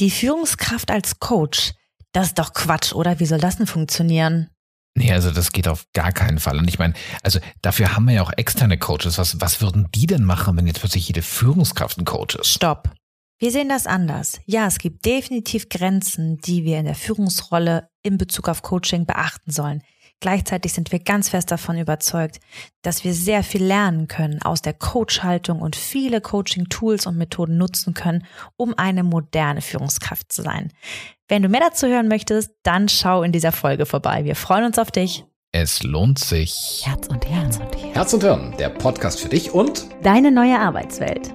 Die Führungskraft als Coach, das ist doch Quatsch, oder? Wie soll das denn funktionieren? Nee, also das geht auf gar keinen Fall. Und ich meine, also dafür haben wir ja auch externe Coaches. Was, was würden die denn machen, wenn jetzt plötzlich jede Führungskraft ein Coach ist? Stopp. Wir sehen das anders. Ja, es gibt definitiv Grenzen, die wir in der Führungsrolle in Bezug auf Coaching beachten sollen. Gleichzeitig sind wir ganz fest davon überzeugt, dass wir sehr viel lernen können aus der Coach-Haltung und viele Coaching-Tools und Methoden nutzen können, um eine moderne Führungskraft zu sein. Wenn du mehr dazu hören möchtest, dann schau in dieser Folge vorbei. Wir freuen uns auf dich. Es lohnt sich. Herz und Herz und Herz. Herz und Hirn, der Podcast für dich und deine neue Arbeitswelt.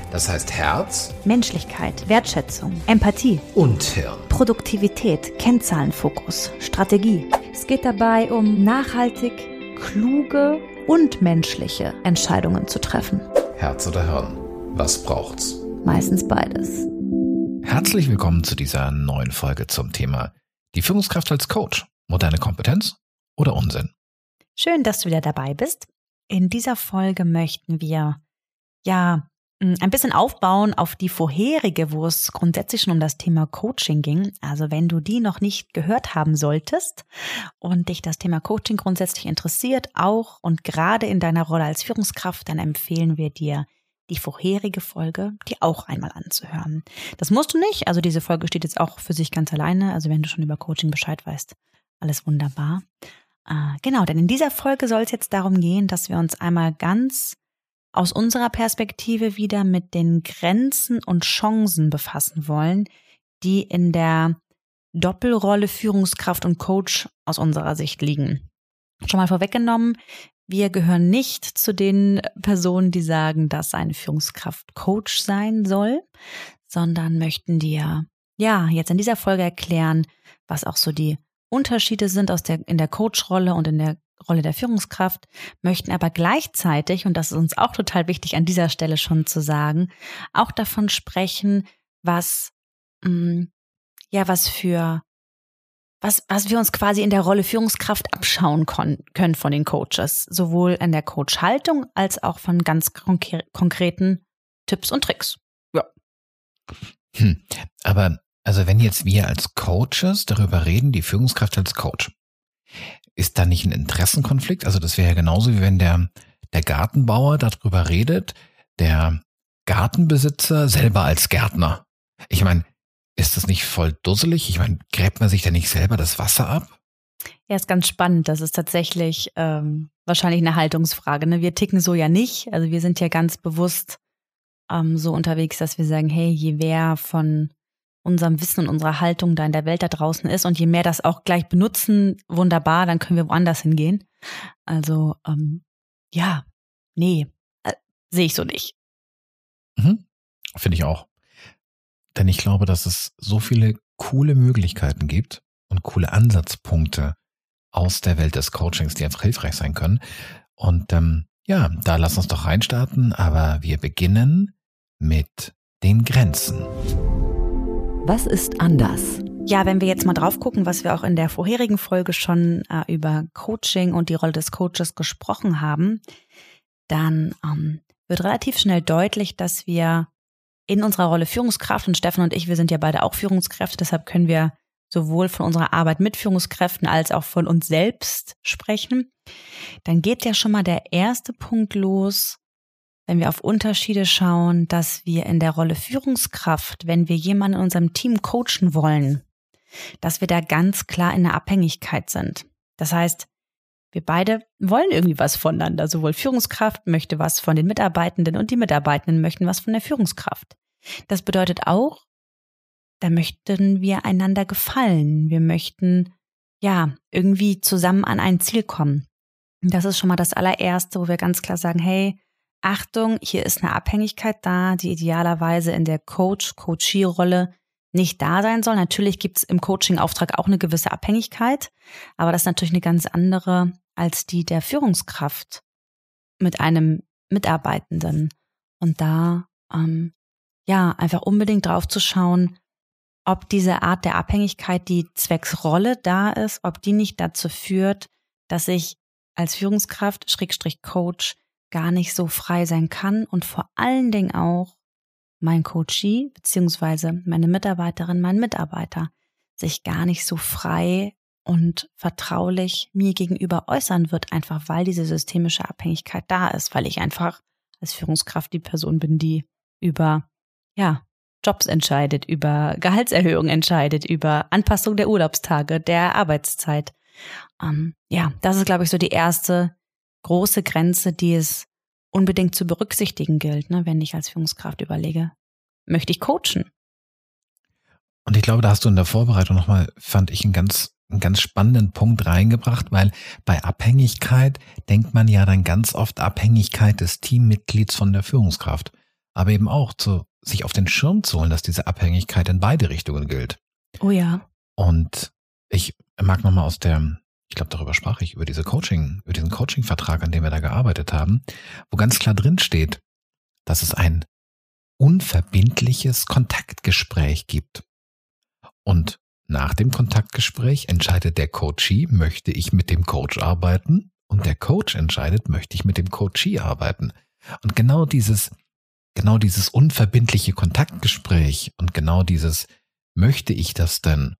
Das heißt Herz, Menschlichkeit, Wertschätzung, Empathie und Hirn. Produktivität, Kennzahlenfokus, Strategie. Es geht dabei um nachhaltig, kluge und menschliche Entscheidungen zu treffen. Herz oder Hirn? Was braucht's? Meistens beides. Herzlich willkommen zu dieser neuen Folge zum Thema die Führungskraft als Coach. Moderne Kompetenz oder Unsinn? Schön, dass du wieder dabei bist. In dieser Folge möchten wir ja ein bisschen aufbauen auf die vorherige, wo es grundsätzlich schon um das Thema Coaching ging. Also wenn du die noch nicht gehört haben solltest und dich das Thema Coaching grundsätzlich interessiert, auch und gerade in deiner Rolle als Führungskraft, dann empfehlen wir dir, die vorherige Folge dir auch einmal anzuhören. Das musst du nicht, also diese Folge steht jetzt auch für sich ganz alleine, also wenn du schon über Coaching Bescheid weißt, alles wunderbar. Äh, genau, denn in dieser Folge soll es jetzt darum gehen, dass wir uns einmal ganz aus unserer Perspektive wieder mit den Grenzen und Chancen befassen wollen, die in der Doppelrolle Führungskraft und Coach aus unserer Sicht liegen. Schon mal vorweggenommen, wir gehören nicht zu den Personen, die sagen, dass eine Führungskraft Coach sein soll, sondern möchten dir ja jetzt in dieser Folge erklären, was auch so die Unterschiede sind aus der, in der Coach-Rolle und in der Rolle der Führungskraft, möchten aber gleichzeitig, und das ist uns auch total wichtig an dieser Stelle schon zu sagen, auch davon sprechen, was, mh, mm, ja, was für, was, was wir uns quasi in der Rolle Führungskraft abschauen können von den Coaches, sowohl in der Coach-Haltung als auch von ganz konkre konkreten Tipps und Tricks. Ja. Hm, aber also wenn jetzt wir als Coaches darüber reden, die Führungskraft als Coach, ist da nicht ein Interessenkonflikt? Also das wäre ja genauso wie wenn der, der Gartenbauer darüber redet, der Gartenbesitzer selber als Gärtner. Ich meine, ist das nicht voll dusselig? Ich meine, gräbt man sich da nicht selber das Wasser ab? Ja, ist ganz spannend. Das ist tatsächlich ähm, wahrscheinlich eine Haltungsfrage. Ne? Wir ticken so ja nicht. Also wir sind ja ganz bewusst ähm, so unterwegs, dass wir sagen, hey, je wer von unserem Wissen und unserer Haltung da in der Welt da draußen ist. Und je mehr das auch gleich benutzen, wunderbar, dann können wir woanders hingehen. Also ähm, ja, nee, äh, sehe ich so nicht. Mhm. Finde ich auch. Denn ich glaube, dass es so viele coole Möglichkeiten gibt und coole Ansatzpunkte aus der Welt des Coachings, die einfach hilfreich sein können. Und ähm, ja, da lass uns doch reinstarten, aber wir beginnen mit den Grenzen. Was ist anders? Ja, wenn wir jetzt mal drauf gucken, was wir auch in der vorherigen Folge schon äh, über Coaching und die Rolle des Coaches gesprochen haben, dann ähm, wird relativ schnell deutlich, dass wir in unserer Rolle Führungskraft und Stefan und ich, wir sind ja beide auch Führungskräfte, deshalb können wir sowohl von unserer Arbeit mit Führungskräften als auch von uns selbst sprechen. Dann geht ja schon mal der erste Punkt los, wenn wir auf Unterschiede schauen, dass wir in der Rolle Führungskraft, wenn wir jemanden in unserem Team coachen wollen, dass wir da ganz klar in der Abhängigkeit sind. Das heißt, wir beide wollen irgendwie was voneinander. Sowohl Führungskraft möchte was von den Mitarbeitenden und die Mitarbeitenden möchten was von der Führungskraft. Das bedeutet auch, da möchten wir einander gefallen. Wir möchten, ja, irgendwie zusammen an ein Ziel kommen. Das ist schon mal das allererste, wo wir ganz klar sagen, hey, Achtung, hier ist eine Abhängigkeit da, die idealerweise in der Coach-Coachie-Rolle nicht da sein soll. Natürlich gibt es im Coaching-Auftrag auch eine gewisse Abhängigkeit, aber das ist natürlich eine ganz andere als die der Führungskraft mit einem Mitarbeitenden. Und da, ähm, ja, einfach unbedingt drauf zu schauen, ob diese Art der Abhängigkeit, die zwecks Rolle da ist, ob die nicht dazu führt, dass ich als Führungskraft, Schrägstrich Coach, gar nicht so frei sein kann und vor allen Dingen auch mein Coachee beziehungsweise meine Mitarbeiterin, mein Mitarbeiter sich gar nicht so frei und vertraulich mir gegenüber äußern wird, einfach weil diese systemische Abhängigkeit da ist, weil ich einfach als Führungskraft die Person bin, die über, ja, Jobs entscheidet, über Gehaltserhöhung entscheidet, über Anpassung der Urlaubstage, der Arbeitszeit. Ähm, ja, das ist, glaube ich, so die erste große Grenze, die es unbedingt zu berücksichtigen gilt, ne, wenn ich als Führungskraft überlege, möchte ich coachen? Und ich glaube, da hast du in der Vorbereitung nochmal, fand ich, einen ganz einen ganz spannenden Punkt reingebracht, weil bei Abhängigkeit denkt man ja dann ganz oft Abhängigkeit des Teammitglieds von der Führungskraft. Aber eben auch zu, sich auf den Schirm zu holen, dass diese Abhängigkeit in beide Richtungen gilt. Oh ja. Und ich mag nochmal aus der, ich glaube, darüber sprach ich, über diese Coaching, über diesen Coaching-Vertrag, an dem wir da gearbeitet haben, wo ganz klar drin steht, dass es ein unverbindliches Kontaktgespräch gibt. Und nach dem Kontaktgespräch entscheidet der Coachee, möchte ich mit dem Coach arbeiten? Und der Coach entscheidet, möchte ich mit dem Coachee arbeiten? Und genau dieses, genau dieses unverbindliche Kontaktgespräch und genau dieses, möchte ich das denn?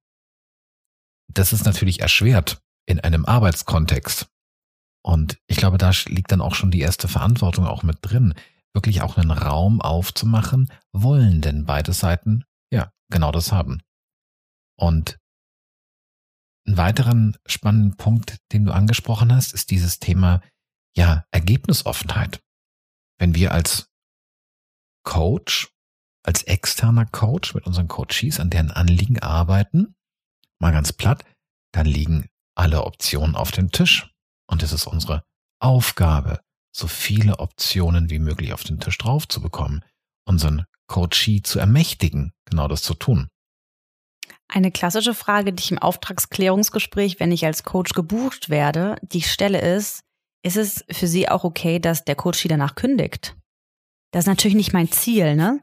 Das ist natürlich erschwert in einem Arbeitskontext. Und ich glaube, da liegt dann auch schon die erste Verantwortung auch mit drin, wirklich auch einen Raum aufzumachen, wollen denn beide Seiten ja genau das haben. Und ein weiteren spannenden Punkt, den du angesprochen hast, ist dieses Thema, ja, Ergebnisoffenheit. Wenn wir als Coach, als externer Coach mit unseren Coaches an deren Anliegen arbeiten, mal ganz platt, dann liegen alle Optionen auf dem Tisch. Und es ist unsere Aufgabe, so viele Optionen wie möglich auf den Tisch drauf zu bekommen, unseren Coachee zu ermächtigen, genau das zu tun. Eine klassische Frage, die ich im Auftragsklärungsgespräch, wenn ich als Coach gebucht werde, die stelle ist, ist es für Sie auch okay, dass der Coach Sie danach kündigt? Das ist natürlich nicht mein Ziel, ne?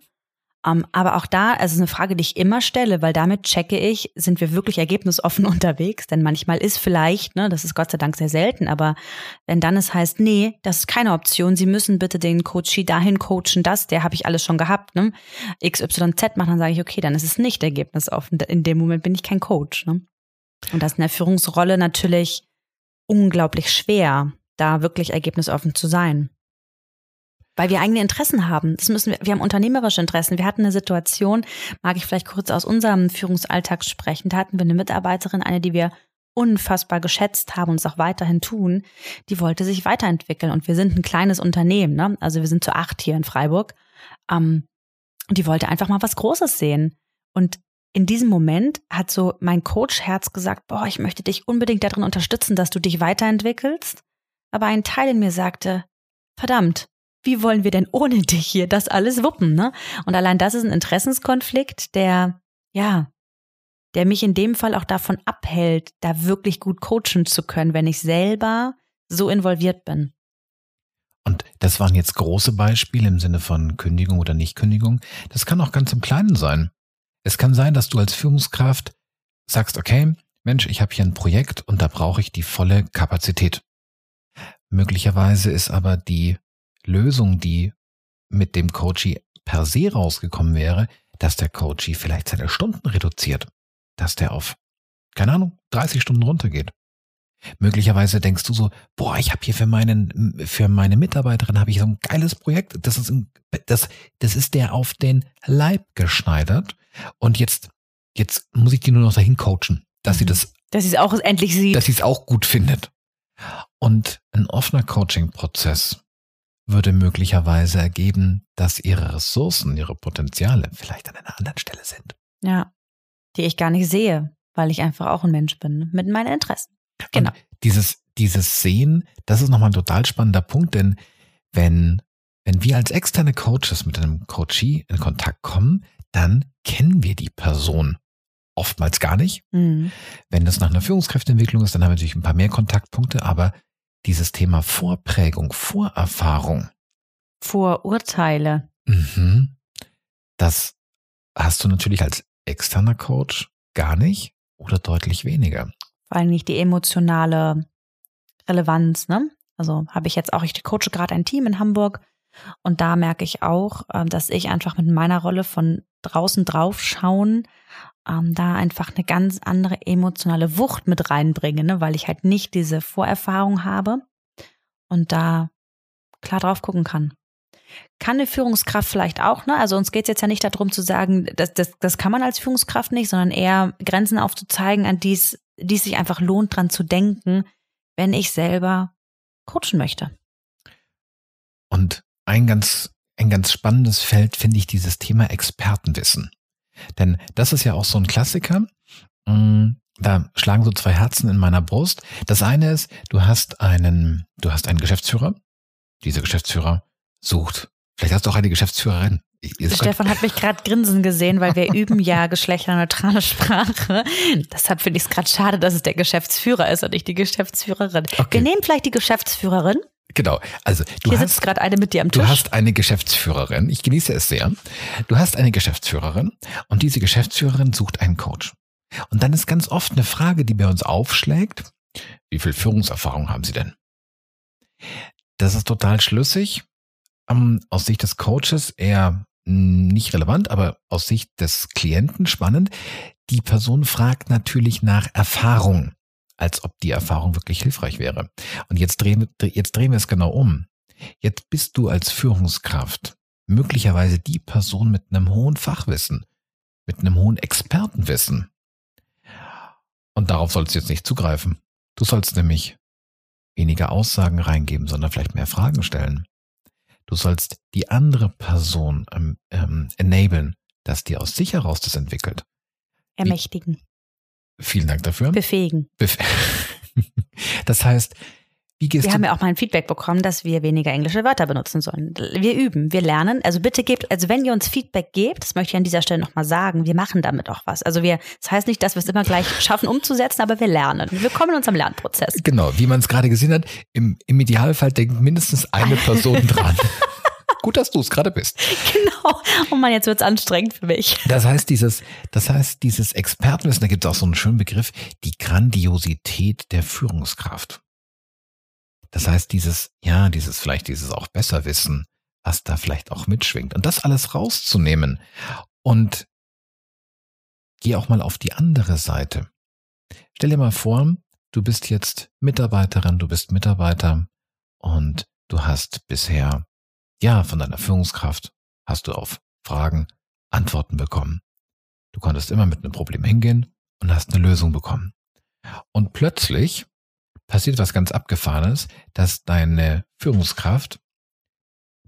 Um, ähm, aber auch da, also ist eine Frage, die ich immer stelle, weil damit checke ich, sind wir wirklich ergebnisoffen unterwegs? Denn manchmal ist vielleicht, ne, das ist Gott sei Dank sehr selten, aber wenn dann es heißt, nee, das ist keine Option, Sie müssen bitte den Coachie dahin coachen, das, der habe ich alles schon gehabt, ne? XYZ machen, dann sage ich, okay, dann ist es nicht ergebnisoffen. In dem Moment bin ich kein Coach, ne? Und das in der Führungsrolle natürlich unglaublich schwer, da wirklich ergebnisoffen zu sein weil wir eigene Interessen haben. Das müssen wir, wir haben unternehmerische Interessen. Wir hatten eine Situation, mag ich vielleicht kurz aus unserem Führungsalltag sprechen. Da hatten wir eine Mitarbeiterin, eine, die wir unfassbar geschätzt haben und es auch weiterhin tun, die wollte sich weiterentwickeln. Und wir sind ein kleines Unternehmen, ne? Also wir sind zu acht hier in Freiburg. Ähm, und die wollte einfach mal was Großes sehen. Und in diesem Moment hat so mein Coach-Herz gesagt, boah, ich möchte dich unbedingt darin unterstützen, dass du dich weiterentwickelst. Aber ein Teil in mir sagte, verdammt, wie wollen wir denn ohne dich hier das alles wuppen, ne? Und allein das ist ein Interessenskonflikt, der, ja, der mich in dem Fall auch davon abhält, da wirklich gut coachen zu können, wenn ich selber so involviert bin. Und das waren jetzt große Beispiele im Sinne von Kündigung oder Nichtkündigung. Das kann auch ganz im Kleinen sein. Es kann sein, dass du als Führungskraft sagst, okay, Mensch, ich habe hier ein Projekt und da brauche ich die volle Kapazität. Möglicherweise ist aber die Lösung, die mit dem Coachie per se rausgekommen wäre, dass der Coachie vielleicht seine Stunden reduziert, dass der auf, keine Ahnung, 30 Stunden runtergeht. Möglicherweise denkst du so, boah, ich habe hier für meinen, für meine Mitarbeiterin habe ich so ein geiles Projekt. Das ist, ein, das, das ist der auf den Leib geschneidert. Und jetzt, jetzt muss ich die nur noch dahin coachen, dass mhm. sie das, dass sie es auch endlich sieht, dass sie es auch gut findet. Und ein offener Coaching-Prozess würde möglicherweise ergeben, dass ihre Ressourcen, ihre Potenziale vielleicht an einer anderen Stelle sind. Ja, die ich gar nicht sehe, weil ich einfach auch ein Mensch bin mit meinen Interessen. Genau. Und dieses, dieses Sehen, das ist nochmal ein total spannender Punkt, denn wenn, wenn wir als externe Coaches mit einem Coachee in Kontakt kommen, dann kennen wir die Person oftmals gar nicht. Mhm. Wenn das nach einer Führungskräfteentwicklung ist, dann haben wir natürlich ein paar mehr Kontaktpunkte, aber dieses Thema Vorprägung, Vorerfahrung, Vorurteile. Mhm. Das hast du natürlich als externer Coach gar nicht oder deutlich weniger. Vor allem nicht die emotionale Relevanz, ne? Also habe ich jetzt auch, ich coache gerade ein Team in Hamburg und da merke ich auch, ähm, dass ich einfach mit meiner Rolle von draußen drauf schauen, ähm, da einfach eine ganz andere emotionale Wucht mit reinbringe, ne? weil ich halt nicht diese Vorerfahrung habe und da klar drauf gucken kann. Kann eine Führungskraft vielleicht auch, ne? Also uns geht es jetzt ja nicht darum zu sagen, das, das, das kann man als Führungskraft nicht, sondern eher Grenzen aufzuzeigen, an die es sich einfach lohnt, dran zu denken, wenn ich selber coachen möchte. Und ein ganz, ein ganz spannendes Feld finde ich dieses Thema Expertenwissen. Denn das ist ja auch so ein Klassiker. Mm, da schlagen so zwei Herzen in meiner Brust. Das eine ist, du hast einen, du hast einen Geschäftsführer. Dieser Geschäftsführer sucht. Vielleicht hast du auch eine Geschäftsführerin. Stefan hat mich gerade grinsen gesehen, weil wir üben ja geschlechterneutrale Sprache. Deshalb finde ich es gerade schade, dass es der Geschäftsführer ist und nicht die Geschäftsführerin. Okay. Wir nehmen vielleicht die Geschäftsführerin. Genau. Also du Hier hast sitzt gerade eine mit dir am Tisch. Du hast eine Geschäftsführerin. Ich genieße es sehr. Du hast eine Geschäftsführerin und diese Geschäftsführerin sucht einen Coach. Und dann ist ganz oft eine Frage, die bei uns aufschlägt. Wie viel Führungserfahrung haben Sie denn? Das ist total schlüssig. Um, aus Sicht des Coaches eher nicht relevant, aber aus Sicht des Klienten spannend. Die Person fragt natürlich nach Erfahrung, als ob die Erfahrung wirklich hilfreich wäre. Und jetzt drehen, jetzt drehen wir es genau um. Jetzt bist du als Führungskraft möglicherweise die Person mit einem hohen Fachwissen, mit einem hohen Expertenwissen. Und darauf sollst du jetzt nicht zugreifen. Du sollst nämlich weniger Aussagen reingeben, sondern vielleicht mehr Fragen stellen. Du sollst die andere Person ähm, ähm, enablen, dass die aus sich heraus das entwickelt. Ermächtigen. Vielen Dank dafür. Befähigen. Bef das heißt, wie gehst wir du? haben ja auch mal ein Feedback bekommen, dass wir weniger englische Wörter benutzen sollen. Wir üben, wir lernen. Also bitte gebt, also wenn ihr uns Feedback gebt, das möchte ich an dieser Stelle nochmal sagen, wir machen damit auch was. Also wir, das heißt nicht, dass wir es immer gleich schaffen umzusetzen, aber wir lernen. Wir kommen in unserem Lernprozess. Genau, wie man es gerade gesehen hat, im, im Idealfall denkt mindestens eine Person dran. Gut, dass du es gerade bist. Genau. Oh man, jetzt wird's anstrengend für mich. Das heißt, dieses, das heißt, dieses Expertenwissen, da gibt es auch so einen schönen Begriff, die Grandiosität der Führungskraft. Das heißt, dieses, ja, dieses, vielleicht dieses auch besser wissen, was da vielleicht auch mitschwingt und das alles rauszunehmen und geh auch mal auf die andere Seite. Stell dir mal vor, du bist jetzt Mitarbeiterin, du bist Mitarbeiter und du hast bisher, ja, von deiner Führungskraft hast du auf Fragen Antworten bekommen. Du konntest immer mit einem Problem hingehen und hast eine Lösung bekommen. Und plötzlich passiert was ganz Abgefahrenes, dass deine Führungskraft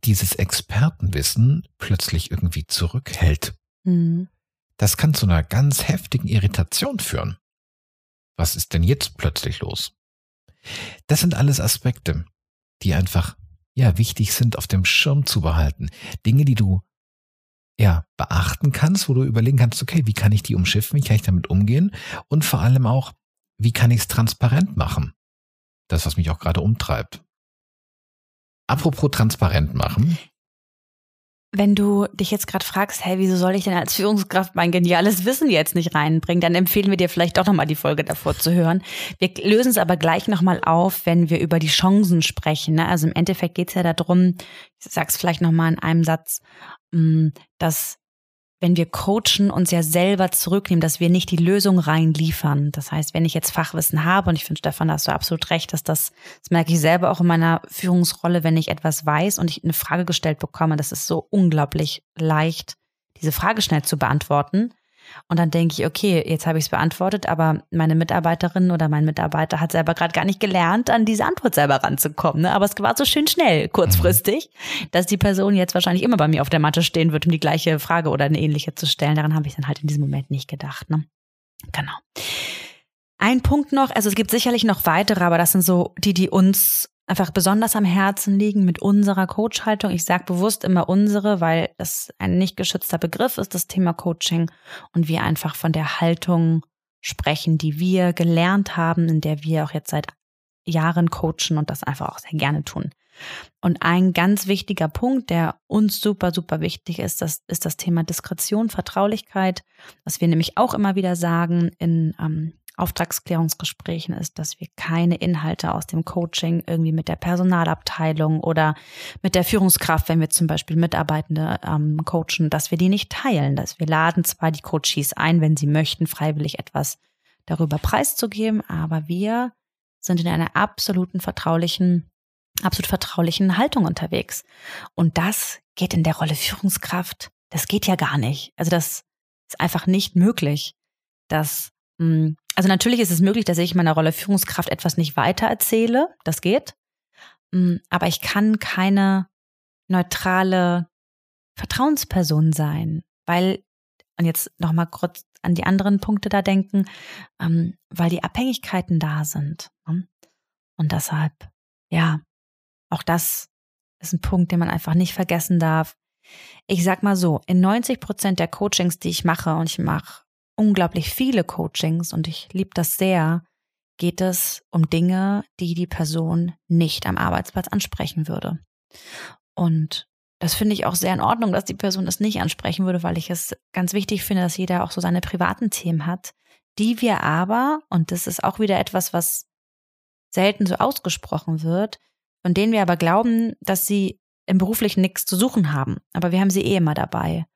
dieses Expertenwissen plötzlich irgendwie zurückhält. Mhm. Das kann zu einer ganz heftigen Irritation führen. Was ist denn jetzt plötzlich los? Das sind alles Aspekte, die einfach, ja, wichtig sind, auf dem Schirm zu behalten. Dinge, die du, ja, beachten kannst, wo du überlegen kannst, okay, wie kann ich die umschiffen, wie kann ich damit umgehen? Und vor allem auch, wie kann ich es transparent machen? das, was mich auch gerade umtreibt. Apropos transparent machen. Wenn du dich jetzt gerade fragst, hey, wieso soll ich denn als Führungskraft mein geniales Wissen jetzt nicht reinbringen, dann empfehlen wir dir vielleicht doch nochmal die Folge davor zu hören. Wir lösen es aber gleich nochmal auf, wenn wir über die Chancen sprechen. Ne? Also im Endeffekt geht es ja darum, ich sag's vielleicht nochmal in einem Satz, mm, dass wenn wir coachen, uns ja selber zurücknehmen, dass wir nicht die Lösung reinliefern. Das heißt, wenn ich jetzt Fachwissen habe, und ich finde, Stefan, da hast du absolut recht, dass das, das merke ich selber auch in meiner Führungsrolle, wenn ich etwas weiß und ich eine Frage gestellt bekomme, das ist so unglaublich leicht, diese Frage schnell zu beantworten. Und dann denke ich, okay, jetzt habe ich es beantwortet, aber meine Mitarbeiterin oder mein Mitarbeiter hat selber gerade gar nicht gelernt, an diese Antwort selber ranzukommen. Ne? Aber es war so schön schnell, kurzfristig, dass die Person jetzt wahrscheinlich immer bei mir auf der Matte stehen wird, um die gleiche Frage oder eine ähnliche zu stellen. Daran habe ich dann halt in diesem Moment nicht gedacht. Ne? Genau. Ein Punkt noch, also es gibt sicherlich noch weitere, aber das sind so die, die uns einfach besonders am Herzen liegen mit unserer Coachhaltung. Ich sage bewusst immer unsere, weil das ein nicht geschützter Begriff ist, das Thema Coaching, und wir einfach von der Haltung sprechen, die wir gelernt haben, in der wir auch jetzt seit Jahren coachen und das einfach auch sehr gerne tun. Und ein ganz wichtiger Punkt, der uns super, super wichtig ist, das ist das Thema Diskretion, Vertraulichkeit, was wir nämlich auch immer wieder sagen in ähm, Auftragsklärungsgesprächen ist, dass wir keine Inhalte aus dem Coaching irgendwie mit der Personalabteilung oder mit der Führungskraft, wenn wir zum Beispiel Mitarbeitende ähm, coachen, dass wir die nicht teilen. Dass wir laden zwar die Coaches ein, wenn sie möchten, freiwillig etwas darüber preiszugeben, aber wir sind in einer absoluten vertraulichen, absolut vertraulichen Haltung unterwegs. Und das geht in der Rolle Führungskraft, das geht ja gar nicht. Also das ist einfach nicht möglich, dass also natürlich ist es möglich, dass ich meiner Rolle Führungskraft etwas nicht weiter erzähle. Das geht. Hm, aber ich kann keine neutrale Vertrauensperson sein, weil, und jetzt nochmal kurz an die anderen Punkte da denken, ähm, weil die Abhängigkeiten da sind. Ne? Und deshalb, ja, auch das ist ein Punkt, den man einfach nicht vergessen darf. Ich sag mal so, in 90 Prozent der Coachings, die ich mache, und ich mache unglaublich viele Coachings und ich liebe das sehr, geht es um Dinge, die die Person nicht am Arbeitsplatz ansprechen würde. Und das finde ich auch sehr in Ordnung, dass die Person es nicht ansprechen würde, weil ich es ganz wichtig finde, dass jeder auch so seine privaten Themen hat, die wir aber, und das ist auch wieder etwas, was selten so ausgesprochen wird, von denen wir aber glauben, dass sie im beruflichen nichts zu suchen haben. Aber wir haben sie eh immer dabei.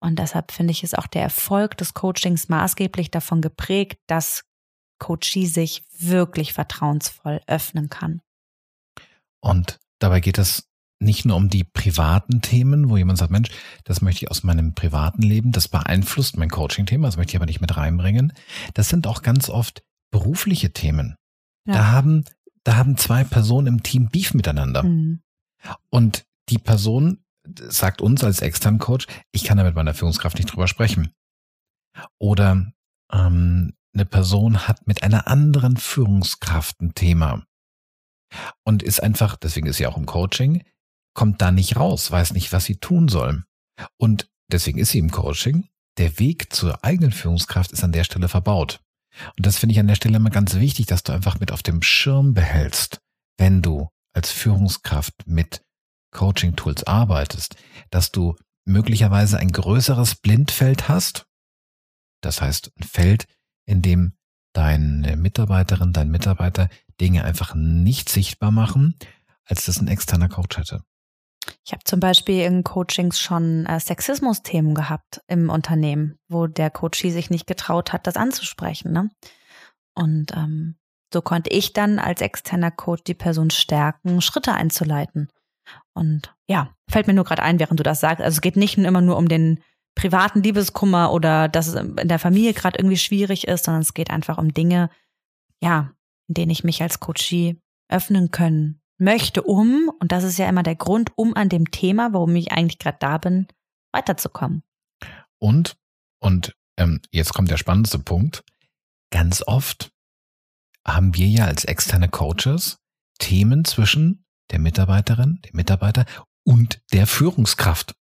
Und deshalb finde ich, ist auch der Erfolg des Coachings maßgeblich davon geprägt, dass Coachie sich wirklich vertrauensvoll öffnen kann. Und dabei geht es nicht nur um die privaten Themen, wo jemand sagt, Mensch, das möchte ich aus meinem privaten Leben, das beeinflusst mein Coaching-Thema, das möchte ich aber nicht mit reinbringen. Das sind auch ganz oft berufliche Themen. Ja. Da haben, da haben zwei Personen im Team Beef miteinander. Mhm. Und die Person sagt uns als externen Coach, ich kann da mit meiner Führungskraft nicht drüber sprechen. Oder ähm, eine Person hat mit einer anderen Führungskraft ein Thema und ist einfach, deswegen ist sie auch im Coaching, kommt da nicht raus, weiß nicht, was sie tun soll. Und deswegen ist sie im Coaching. Der Weg zur eigenen Führungskraft ist an der Stelle verbaut. Und das finde ich an der Stelle immer ganz wichtig, dass du einfach mit auf dem Schirm behältst, wenn du als Führungskraft mit Coaching-Tools arbeitest, dass du möglicherweise ein größeres Blindfeld hast. Das heißt, ein Feld, in dem deine Mitarbeiterin, dein Mitarbeiter Dinge einfach nicht sichtbar machen, als das ein externer Coach hätte. Ich habe zum Beispiel in Coachings schon äh, Sexismus-Themen gehabt im Unternehmen, wo der Coachie sich nicht getraut hat, das anzusprechen. Ne? Und ähm, so konnte ich dann als externer Coach die Person stärken, Schritte einzuleiten. Und ja, fällt mir nur gerade ein, während du das sagst. Also es geht nicht immer nur um den privaten Liebeskummer oder dass es in der Familie gerade irgendwie schwierig ist, sondern es geht einfach um Dinge, ja, in denen ich mich als Coachie öffnen können möchte, um, und das ist ja immer der Grund, um an dem Thema, warum ich eigentlich gerade da bin, weiterzukommen. Und, und ähm, jetzt kommt der spannendste Punkt, ganz oft haben wir ja als externe Coaches Themen zwischen der Mitarbeiterin, dem Mitarbeiter und der Führungskraft.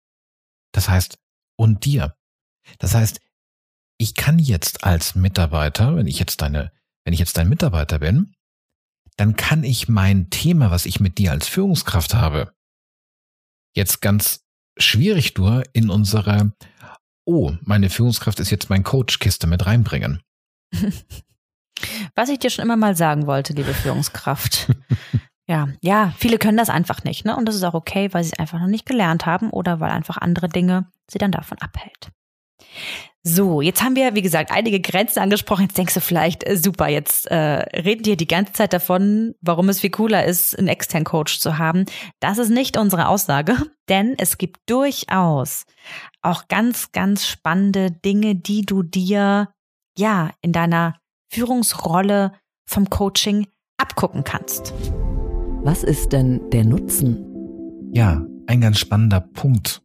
Das heißt, und dir. Das heißt, ich kann jetzt als Mitarbeiter, wenn ich jetzt deine, wenn ich jetzt dein Mitarbeiter bin, dann kann ich mein Thema, was ich mit dir als Führungskraft habe, jetzt ganz schwierig nur in unsere, oh, meine Führungskraft ist jetzt mein Coach-Kiste mit reinbringen. Was ich dir schon immer mal sagen wollte, liebe Führungskraft. Ja, ja, viele können das einfach nicht, ne? Und das ist auch okay, weil sie es einfach noch nicht gelernt haben oder weil einfach andere Dinge sie dann davon abhält. So, jetzt haben wir, wie gesagt, einige Grenzen angesprochen. Jetzt denkst du vielleicht, äh, super, jetzt äh, reden wir die ganze Zeit davon, warum es viel cooler ist, einen externen Coach zu haben. Das ist nicht unsere Aussage, denn es gibt durchaus auch ganz, ganz spannende Dinge, die du dir ja in deiner Führungsrolle vom Coaching abgucken kannst. Was ist denn der Nutzen? Ja, ein ganz spannender Punkt.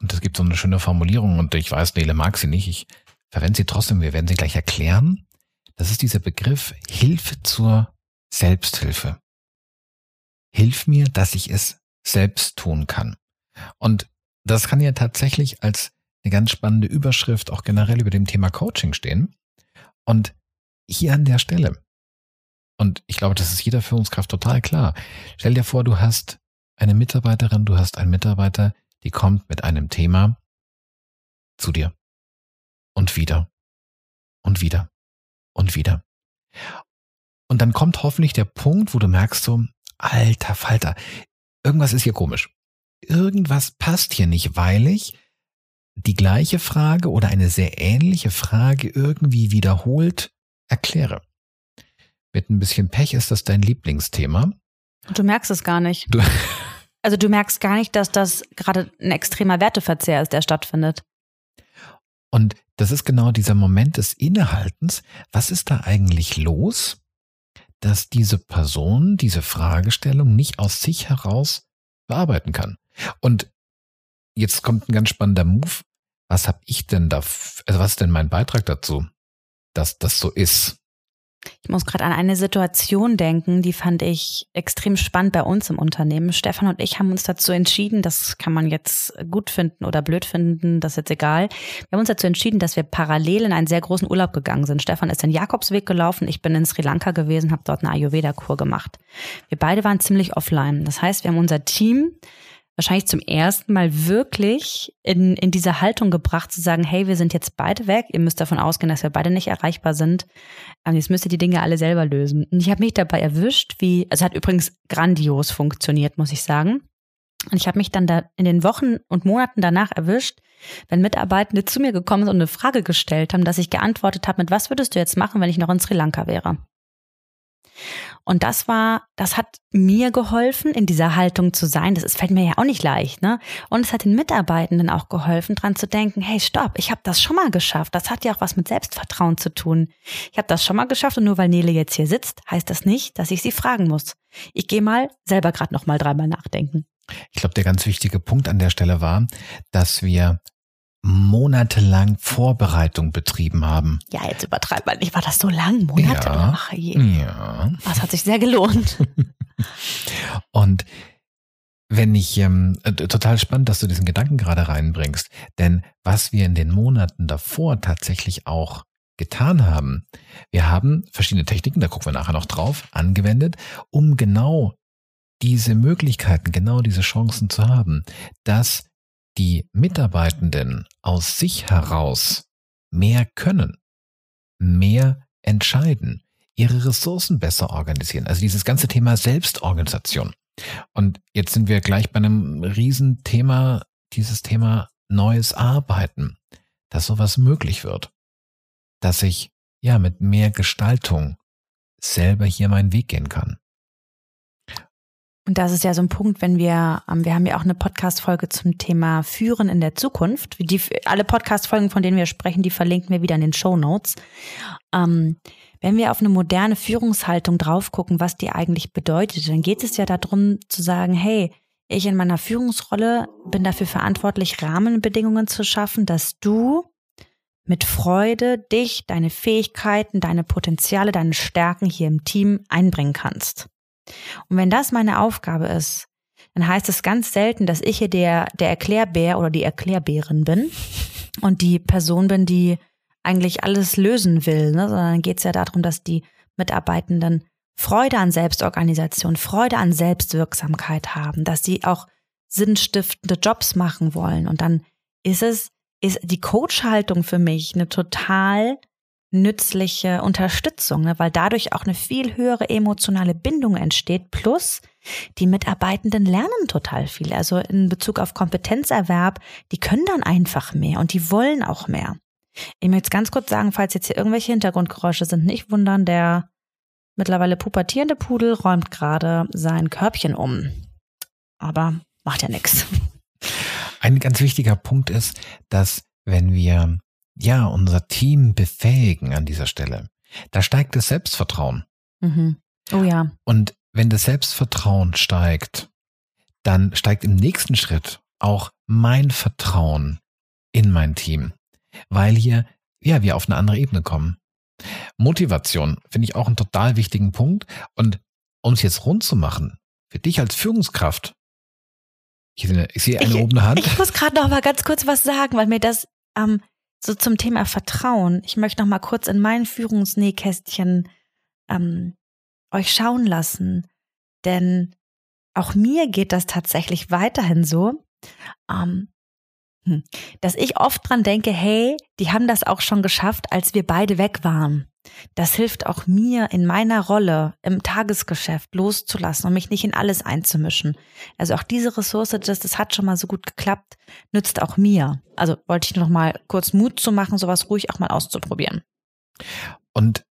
Und es gibt so eine schöne Formulierung und ich weiß, Nele mag sie nicht. Ich verwende sie trotzdem. Wir werden sie gleich erklären. Das ist dieser Begriff Hilfe zur Selbsthilfe. Hilf mir, dass ich es selbst tun kann. Und das kann ja tatsächlich als eine ganz spannende Überschrift auch generell über dem Thema Coaching stehen. Und hier an der Stelle Und ich glaube, das ist jeder Führungskraft total klar. Stell dir vor, du hast eine Mitarbeiterin, du hast einen Mitarbeiter, die kommt mit einem Thema zu dir. Und wieder. Und wieder. Und wieder. Und dann kommt hoffentlich der Punkt, wo du merkst so, alter Falter, irgendwas ist hier komisch. Irgendwas passt hier nicht, weil ich die gleiche Frage oder eine sehr ähnliche Frage irgendwie wiederholt erkläre. Mit ein bisschen Pech ist das dein Lieblingsthema. Und du merkst es gar nicht. Du also du merkst gar nicht, dass das gerade ein extremer Werteverzehr ist, der stattfindet. Und das ist genau dieser Moment des Innehaltens. Was ist da eigentlich los, dass diese Person diese Fragestellung nicht aus sich heraus bearbeiten kann? Und jetzt kommt ein ganz spannender Move. Was habe ich denn da, also was ist denn mein Beitrag dazu, dass das so ist? Ich muss gerade an eine Situation denken, die fand ich extrem spannend bei uns im Unternehmen. Stefan und ich haben uns dazu entschieden, das kann man jetzt gut finden oder blöd finden, das ist jetzt egal. Wir haben uns dazu entschieden, dass wir parallel in einen sehr großen Urlaub gegangen sind. Stefan ist den Jakobsweg gelaufen, ich bin in Sri Lanka gewesen, habe dort eine Ayurveda-Kur gemacht. Wir beide waren ziemlich offline. Das heißt, wir haben unser Team wahrscheinlich zum ersten Mal wirklich in, in diese Haltung gebracht, zu sagen, hey, wir sind jetzt beide weg, ihr müsst davon ausgehen, dass wir beide nicht erreichbar sind. Ähm, jetzt müsst ihr die Dinge alle selber lösen. Und ich habe mich dabei erwischt, wie, also hat übrigens grandios funktioniert, muss ich sagen. Und ich habe mich dann da in den Wochen und Monaten danach erwischt, wenn Mitarbeitende zu mir gekommen sind und eine Frage gestellt haben, dass ich geantwortet habe, mit was würdest du jetzt machen, wenn ich noch in Sri Lanka wäre? Und das war, das hat mir geholfen, in dieser Haltung zu sein. Das ist, fällt mir ja auch nicht leicht, ne? Und es hat den Mitarbeitenden auch geholfen, dran zu denken, hey, stopp, ich habe das schon mal geschafft. Das hat ja auch was mit Selbstvertrauen zu tun. Ich habe das schon mal geschafft und nur weil Nele jetzt hier sitzt, heißt das nicht, dass ich sie fragen muss. Ich gehe mal selber gerade noch mal dreimal nachdenken. Ich glaube, der ganz wichtige Punkt an der Stelle war, dass wir monatelang Vorbereitung betrieben haben. Ja, jetzt übertreibt man nicht. War das so lang? Monatelang? Ja, Ach, je. ja. Das hat sich sehr gelohnt. Und wenn ich, ähm, äh, total spannend, dass du diesen Gedanken gerade reinbringst, denn was wir in den Monaten davor tatsächlich auch getan haben, wir haben verschiedene Techniken, da gucken wir nachher noch drauf, angewendet, um genau diese Möglichkeiten, genau diese Chancen zu haben, dass die Mitarbeitenden aus sich heraus mehr können, mehr entscheiden, ihre Ressourcen besser organisieren. Also dieses ganze Thema Selbstorganisation. Und jetzt sind wir gleich bei einem Riesenthema, dieses Thema neues Arbeiten, dass sowas möglich wird. Dass ich ja mit mehr Gestaltung selber hier meinen Weg gehen kann. Und das ist ja so ein Punkt, wenn wir, ähm, wir haben ja auch eine Podcast-Folge zum Thema Führen in der Zukunft. Die, alle Podcast-Folgen, von denen wir sprechen, die verlinken wir wieder in den Show Notes. Ähm, wenn wir auf eine moderne Führungshaltung drauf gucken, was die eigentlich bedeutet, dann geht es ja darum zu sagen, hey, ich in meiner Führungsrolle bin dafür verantwortlich, Rahmenbedingungen zu schaffen, dass du mit Freude dich, deine Fähigkeiten, deine Potenziale, deine Stärken hier im Team einbringen kannst. Und wenn das meine Aufgabe ist, dann heißt es ganz selten, dass ich hier der, der Erklärbär oder die Erklärbärin bin und die Person bin, die eigentlich alles lösen will, ne? sondern geht es ja darum, dass die Mitarbeitenden Freude an Selbstorganisation, Freude an Selbstwirksamkeit haben, dass sie auch sinnstiftende Jobs machen wollen. Und dann ist es, ist die Coach-Haltung für mich eine total nützliche Unterstützung, ne? weil dadurch auch eine viel höhere emotionale Bindung entsteht. Plus, die Mitarbeitenden lernen total viel. Also in Bezug auf Kompetenzerwerb, die können dann einfach mehr und die wollen auch mehr. Ich möchte ganz kurz sagen, falls jetzt hier irgendwelche Hintergrundgeräusche sind, nicht wundern, der mittlerweile pubertierende Pudel räumt gerade sein Körbchen um. Aber macht ja nichts. Ein ganz wichtiger Punkt ist, dass wenn wir ja, unser Team befähigen an dieser Stelle, da steigt das Selbstvertrauen. Mhm. Oh ja. Und wenn das Selbstvertrauen steigt, dann steigt im nächsten Schritt auch mein Vertrauen in mein Team, weil hier, ja, wir auf eine andere Ebene kommen. Motivation finde ich auch einen total wichtigen Punkt. Und um es jetzt rund zu machen, für dich als Führungskraft, ich, sehe, eine ich, obene Hand. Ich muss gerade noch mal ganz kurz was sagen, weil mir das ähm, so zum Thema Vertrauen. Ich möchte noch mal kurz in mein Führungsnähkästchen ähm, euch schauen lassen. Denn auch mir geht das tatsächlich weiterhin so, ähm, hm, dass ich oft dran denke, hey, die haben das auch schon geschafft, als wir beide weg waren. Das hilft auch mir in meiner Rolle im Tagesgeschäft loszulassen und mich nicht in alles einzumischen. Also auch diese Ressource, das, das hat schon mal so gut geklappt, nützt auch mir. Also wollte ich nur noch mal kurz Mut zu machen, sowas ruhig auch mal auszuprobieren. Und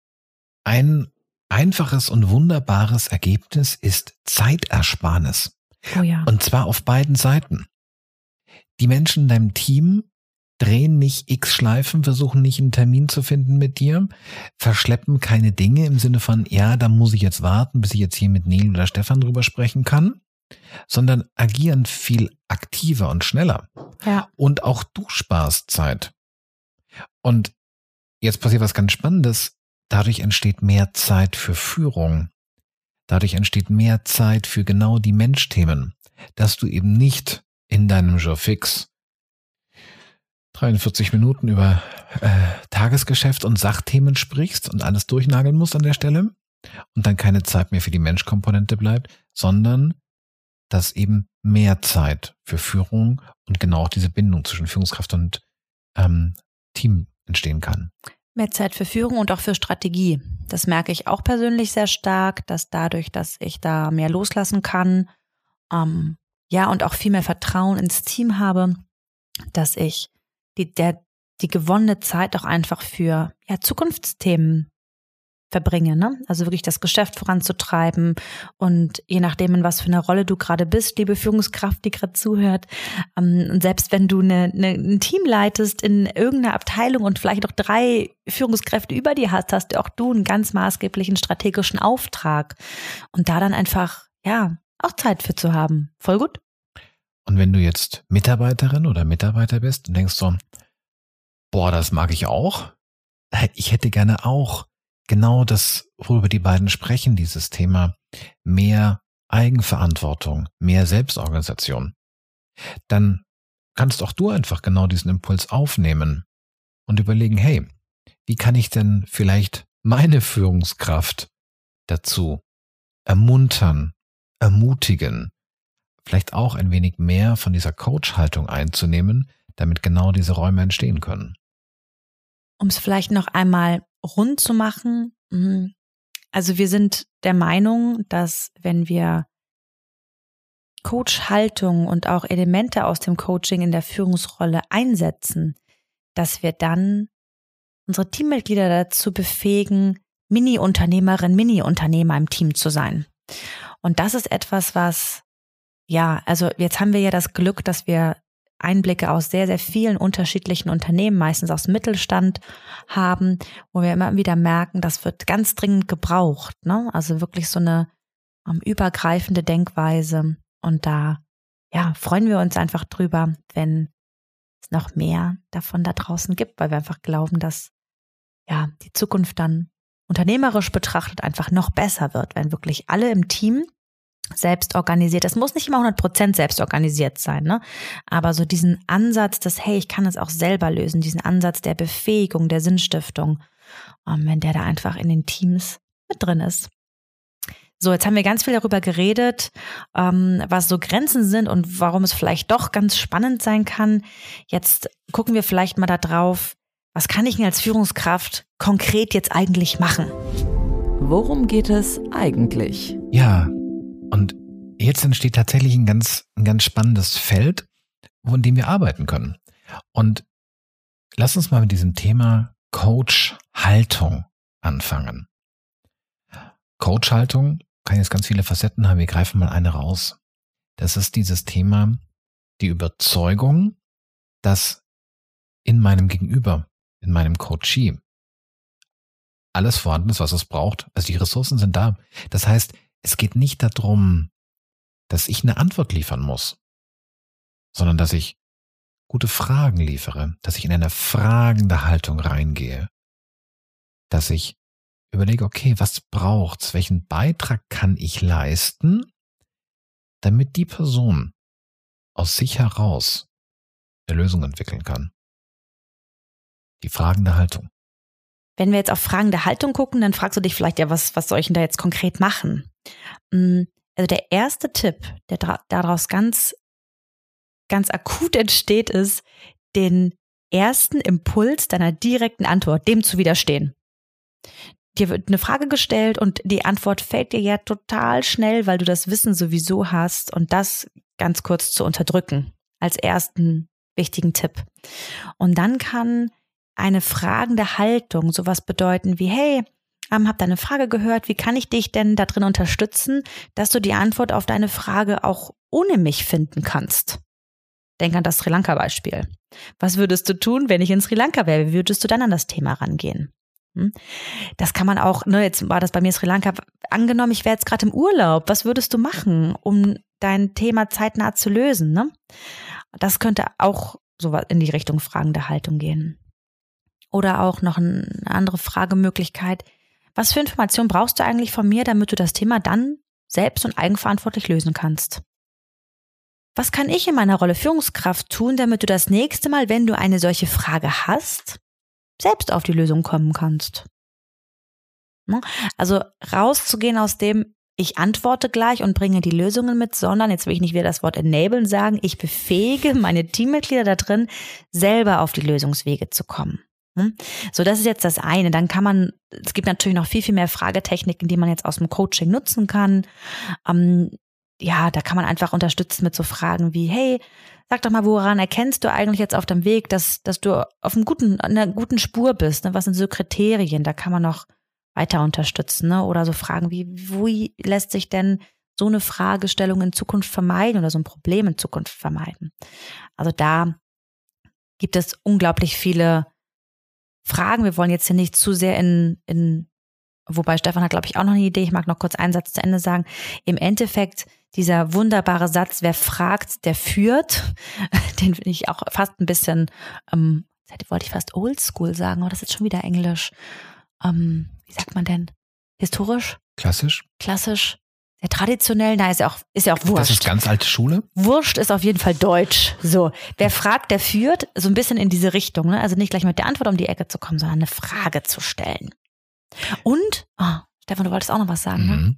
ein einfaches und wunderbares Ergebnis ist Zeitersparnis. Oh ja. Und zwar auf beiden Seiten. Die Menschen in deinem Team drehen nicht x Schleifen, versuchen nicht einen Termin zu finden mit dir, verschleppen keine Dinge im Sinne von, ja, da muss ich jetzt warten, bis ich jetzt hier mit Neil oder Stefan drüber sprechen kann, sondern agieren viel aktiver und schneller. Ja. Und auch du sparst Zeit. Und jetzt passiert was ganz Spannendes. Dadurch entsteht mehr Zeit für Führung. Dadurch entsteht mehr Zeit für genau die Menschthemen, dass du eben nicht in deinem Jour fix 43 Minuten über äh, Tagesgeschäft und Sachthemen sprichst und alles durchnageln musst an der Stelle und dann keine Zeit mehr für die Menschkomponente bleibt, sondern dass eben mehr Zeit für Führung und genau auch diese Bindung zwischen Führungskraft und ähm, Team entstehen kann. Mehr Zeit für Führung und auch für Strategie. Das merke ich auch persönlich sehr stark, dass dadurch, dass ich da mehr loslassen kann, ähm, ja, und auch viel mehr Vertrauen ins Team habe, dass ich die, der, die gewonnene Zeit auch einfach für ja, Zukunftsthemen verbringe, ne? Also wirklich das Geschäft voranzutreiben und je nachdem, in was für einer Rolle du gerade bist, liebe Führungskraft, die gerade zuhört, ähm, selbst wenn du eine, eine, ein Team leitest in irgendeiner Abteilung und vielleicht auch drei Führungskräfte über dir hast, hast auch du einen ganz maßgeblichen strategischen Auftrag und da dann einfach, ja, auch Zeit für zu haben. Voll gut. Und wenn du jetzt Mitarbeiterin oder Mitarbeiter bist und denkst so, boah, das mag ich auch. Ich hätte gerne auch genau das, worüber die beiden sprechen, dieses Thema mehr Eigenverantwortung, mehr Selbstorganisation. Dann kannst auch du einfach genau diesen Impuls aufnehmen und überlegen, hey, wie kann ich denn vielleicht meine Führungskraft dazu ermuntern, ermutigen, vielleicht auch ein wenig mehr von dieser Coach-Haltung einzunehmen, damit genau diese Räume entstehen können. Um es vielleicht noch einmal rund zu machen, mhm. also wir sind der Meinung, dass wenn wir Coach-Haltung und auch Elemente aus dem Coaching in der Führungsrolle einsetzen, dass wir dann unsere Teammitglieder dazu befähigen, Mini-Unternehmerin, Mini-Unternehmer im Team zu sein. Und das ist etwas, was, ja, also jetzt haben wir ja das Glück, dass wir Einblicke aus sehr, sehr vielen unterschiedlichen Unternehmen, meistens aus Mittelstand haben, wo wir immer wieder merken, das wird ganz dringend gebraucht. Ne? Also wirklich so eine um, ähm, übergreifende Denkweise. Und da, ja, freuen wir uns einfach drüber, wenn es noch mehr davon da draußen gibt, weil wir einfach glauben, dass ja die Zukunft dann unternehmerisch betrachtet einfach noch besser wird, wenn wirklich alle im Team selbst organisiert. Es muss nicht immer 100% selbst organisiert sein, ne? Aber so diesen Ansatz des, hey, ich kann es auch selber lösen, diesen Ansatz der Befähigung, der Sinnstiftung, ähm, wenn der da einfach in den Teams mit drin ist. So, jetzt haben wir ganz viel darüber geredet, ähm, was so Grenzen sind und warum es vielleicht doch ganz spannend sein kann. Jetzt gucken wir vielleicht mal da drauf, was kann ich denn als Führungskraft konkret jetzt eigentlich machen? Worum geht es eigentlich? Ja, und jetzt entsteht tatsächlich ein ganz, ein ganz spannendes Feld, in dem wir arbeiten können. Und lass uns mal mit diesem Thema Coach-Haltung anfangen. Coach-Haltung kann jetzt ganz viele Facetten haben. Wir greifen mal eine raus. Das ist dieses Thema, die Überzeugung, dass in meinem Gegenüber in meinem Coachee alles vorhanden ist, was es braucht. Also die Ressourcen sind da. Das heißt, es geht nicht darum, dass ich eine Antwort liefern muss, sondern dass ich gute Fragen liefere, dass ich in eine fragende Haltung reingehe, dass ich überlege, okay, was braucht's? Welchen Beitrag kann ich leisten, damit die Person aus sich heraus eine Lösung entwickeln kann? Die fragende Haltung. Wenn wir jetzt auf Fragen der Haltung gucken, dann fragst du dich vielleicht, ja, was, was soll ich denn da jetzt konkret machen? Mm, also der erste Tipp, der daraus ganz, ganz akut entsteht, ist, den ersten Impuls deiner direkten Antwort, dem zu widerstehen. Dir wird eine Frage gestellt und die Antwort fällt dir ja total schnell, weil du das Wissen sowieso hast und das ganz kurz zu unterdrücken als ersten wichtigen Tipp. Und dann kann eine fragende Haltung sowas bedeuten wie, hey, ähm, hab deine Frage gehört, wie kann ich dich denn da drin unterstützen, dass du die Antwort auf deine Frage auch ohne mich finden kannst? Denk an das Sri Lanka-Beispiel. Was würdest du tun, wenn ich in Sri Lanka wäre? Wie würdest du dann an das Thema rangehen? Hm? Das kann man auch, ne, jetzt war das bei mir Sri Lanka, angenommen, ich wäre jetzt gerade im Urlaub, was würdest du machen, um dein Thema zeitnah zu lösen? Ne? Das könnte auch so in die Richtung fragende Haltung gehen. Oder auch noch eine andere Fragemöglichkeit. Was für Informationen brauchst du eigentlich von mir, damit du das Thema dann selbst und eigenverantwortlich lösen kannst? Was kann ich in meiner Rolle Führungskraft tun, damit du das nächste Mal, wenn du eine solche Frage hast, selbst auf die Lösung kommen kannst? Ne? Also rauszugehen aus dem, ich antworte gleich und bringe die Lösungen mit, sondern, jetzt will ich nicht wieder das Wort enablen sagen, ich befähige meine Teammitglieder da drin, selber auf die Lösungswege zu kommen. Hm? So, das ist jetzt das eine. Dann kann man, es gibt natürlich noch viel, viel mehr Fragetechniken, die man jetzt aus dem Coaching nutzen kann. Ähm, ja, da kann man einfach unterstützen mit so Fragen wie, hey, sag doch mal, woran erkennst du eigentlich jetzt auf dem Weg, dass, dass du auf einem guten, einer guten Spur bist? Ne? Was sind so Kriterien? Da kann man noch weiter unterstützen, ne? Oder so Fragen wie, wie lässt sich denn so eine Fragestellung in Zukunft vermeiden oder so ein Problem in Zukunft vermeiden? Also da gibt es unglaublich viele Fragen. Wir wollen jetzt hier nicht zu sehr in, in wobei Stefan hat, glaube ich, auch noch eine Idee. Ich mag noch kurz einen Satz zu Ende sagen. Im Endeffekt, dieser wunderbare Satz, wer fragt, der führt, den finde ich auch fast ein bisschen, ähm, wollte ich fast oldschool sagen, aber das ist schon wieder Englisch. Ähm, wie sagt man denn? Historisch? Klassisch? Klassisch. Sehr traditionell, na, ist ja auch, ist ja auch wurscht. Das ist ganz alte Schule. Wurscht ist auf jeden Fall Deutsch. So. Wer fragt, der führt, so ein bisschen in diese Richtung, ne? Also nicht gleich mit der Antwort um die Ecke zu kommen, sondern eine Frage zu stellen. Und, oh, Stefan, du wolltest auch noch was sagen, ne? mhm. ne?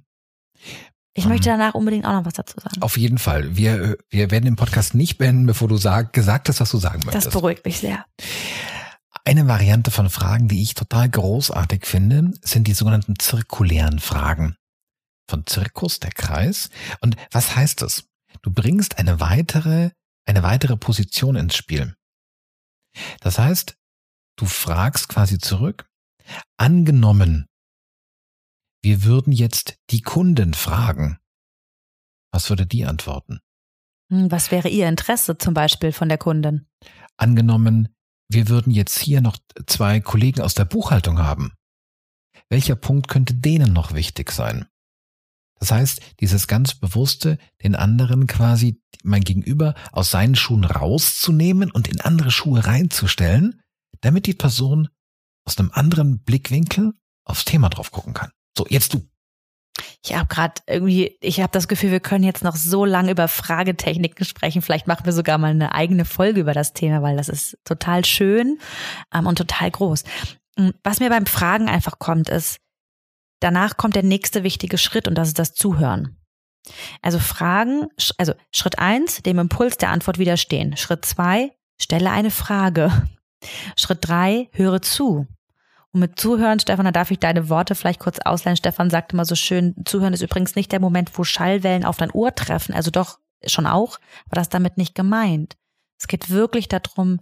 Ich möchte ähm, danach unbedingt auch noch was dazu sagen. Auf jeden Fall. Wir, wir werden den Podcast nicht beenden, bevor du sag, gesagt hast, was du sagen möchtest. Das beruhigt mich sehr. Eine Variante von Fragen, die ich total großartig finde, sind die sogenannten zirkulären Fragen. Von Zirkus, der Kreis. Und was heißt das? Du bringst eine weitere, eine weitere Position ins Spiel. Das heißt, du fragst quasi zurück, angenommen, wir würden jetzt die Kunden fragen. Was würde die antworten? Hm, was wäre ihr Interesse zum Beispiel von der Kundin? Angenommen, wir würden jetzt hier noch zwei Kollegen aus der Buchhaltung haben. Welcher Punkt könnte denen noch wichtig sein? Das heißt, dieses ganz bewusste, den anderen quasi mein Gegenüber aus seinen Schuhen rauszunehmen und in andere Schuhe reinzustellen, damit die Person aus einem anderen Blickwinkel aufs Thema drauf gucken kann. So, jetzt du. Ich habe gerade irgendwie, ich habe das Gefühl, wir können jetzt noch so lange über Fragetechniken sprechen. Vielleicht machen wir sogar mal eine eigene Folge über das Thema, weil das ist total schön ähm, und total groß. Mm, was mir beim Fragen einfach kommt, ist, danach kommt der nächste wichtige Schritt und das ist das Zuhören. Also Fragen, also Schritt eins, dem Impuls der Antwort widerstehen. Schritt zwei, stelle eine Frage. Schritt drei, höre zu. Und mit Zuhören, Stefan, da darf ich deine Worte vielleicht kurz ausleihen. Stefan sagte mal so schön, Zuhören ist übrigens nicht der Moment, wo Schallwellen auf dein Ohr treffen. Also doch schon auch, aber das damit nicht gemeint. Es geht wirklich darum,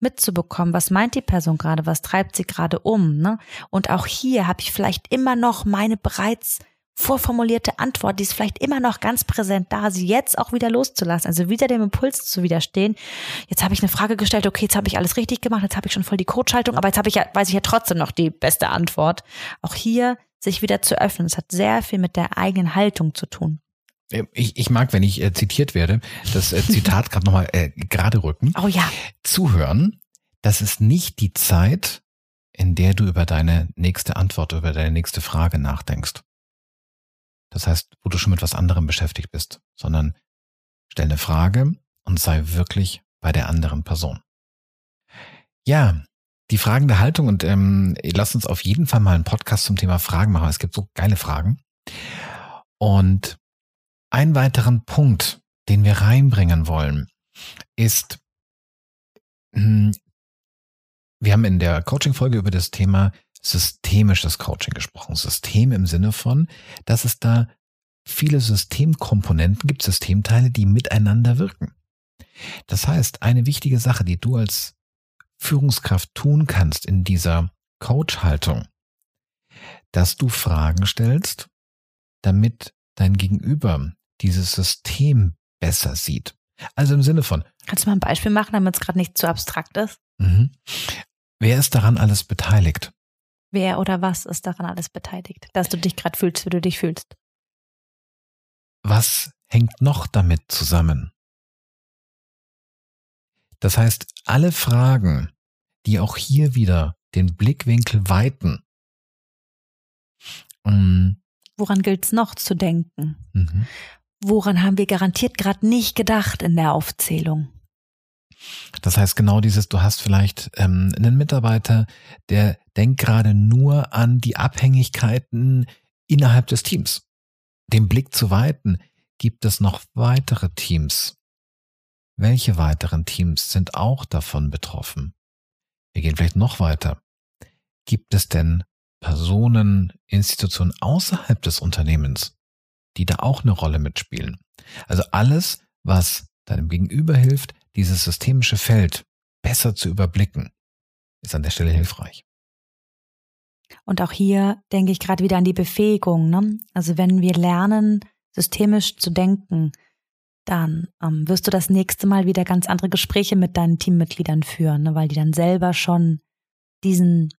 mitzubekommen, was meint die Person gerade, was treibt sie gerade um. Ne? Und auch hier habe ich vielleicht immer noch meine bereits vorformulierte Antwort, die ist vielleicht immer noch ganz präsent da, sie jetzt auch wieder loszulassen, also wieder dem Impuls zu widerstehen. Jetzt habe ich eine Frage gestellt, okay, jetzt habe ich alles richtig gemacht, jetzt habe ich schon voll die Coachhaltung, aber jetzt habe ich ja, weiß ich ja trotzdem noch die beste Antwort. Auch hier sich wieder zu öffnen, es hat sehr viel mit der eigenen Haltung zu tun. Ich, ich mag, wenn ich äh, zitiert werde, das äh, Zitat gerade nochmal äh, gerade rücken. Oh ja. Zuhören, das ist nicht die Zeit, in der du über deine nächste Antwort, über deine nächste Frage nachdenkst. Das heißt, wo du schon mit was anderem beschäftigt bist, sondern stell eine Frage und sei wirklich bei der anderen Person. Ja, die Fragen der Haltung und ähm, lasst uns auf jeden Fall mal einen Podcast zum Thema Fragen machen. Es gibt so geile Fragen. Und einen weiteren Punkt, den wir reinbringen wollen, ist, hm, wir haben in der Coaching-Folge über das Thema systemisches Coaching gesprochen. System im Sinne von, dass es da viele Systemkomponenten gibt, Systemteile, die miteinander wirken. Das heißt, eine wichtige Sache, die du als Führungskraft tun kannst in dieser Coach-Haltung, dass du Fragen stellst, damit dein Gegenüber dieses System besser sieht. Also im Sinne von. Kannst du mal ein Beispiel machen, damit es gerade nicht zu abstrakt ist? Mhm. Wer ist daran alles beteiligt? Wer oder was ist daran alles beteiligt, dass du dich gerade fühlst, wie du dich fühlst? Was hängt noch damit zusammen? Das heißt, alle Fragen, die auch hier wieder den Blickwinkel weiten. Ähm, Woran gilt es noch zu denken? Mhm. Woran haben wir garantiert gerade nicht gedacht in der Aufzählung? Das heißt genau dieses, du hast vielleicht ähm, einen Mitarbeiter, der denkt gerade nur an die Abhängigkeiten innerhalb des Teams. Den Blick zu weiten, gibt es noch weitere Teams. Welche weiteren Teams sind auch davon betroffen? Wir gehen vielleicht noch weiter. Gibt es denn Personen, Institutionen außerhalb des Unternehmens, die da auch eine Rolle mitspielen? Also alles, was deinem Gegenüber hilft, dieses systemische Feld besser zu überblicken, ist an der Stelle hilfreich. Und auch hier denke ich gerade wieder an die Befähigung. Ne? Also wenn wir lernen, systemisch zu denken, dann ähm, wirst du das nächste Mal wieder ganz andere Gespräche mit deinen Teammitgliedern führen, ne? weil die dann selber schon diesen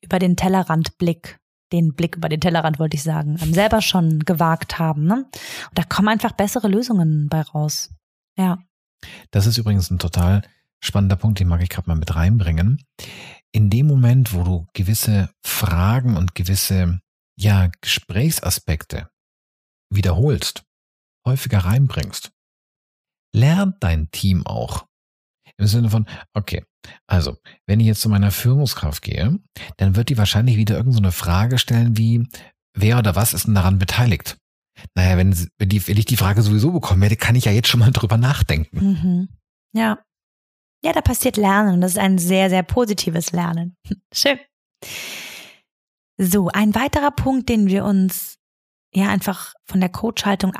über den Tellerrand Blick, den Blick über den Tellerrand wollte ich sagen, ähm, selber schon gewagt haben. Ne? Und da kommen einfach bessere Lösungen bei raus. Ja. Das ist übrigens ein total spannender Punkt, den mag ich gerade mal mit reinbringen. In dem Moment, wo du gewisse Fragen und gewisse ja, Gesprächsaspekte wiederholst, häufiger reinbringst, lernt dein Team auch. Im Sinne von, okay, also, wenn ich jetzt zu meiner Führungskraft gehe, dann wird die wahrscheinlich wieder irgendeine so Frage stellen wie, wer oder was ist denn daran beteiligt? Naja, wenn, wenn, die, wenn ich die Frage sowieso bekommen werde, kann ich ja jetzt schon mal drüber nachdenken. Mhm. Ja. Ja, da passiert Lernen und das ist ein sehr, sehr positives Lernen. Schön. So, ein weiterer Punkt, den wir uns ja einfach von der Coachhaltung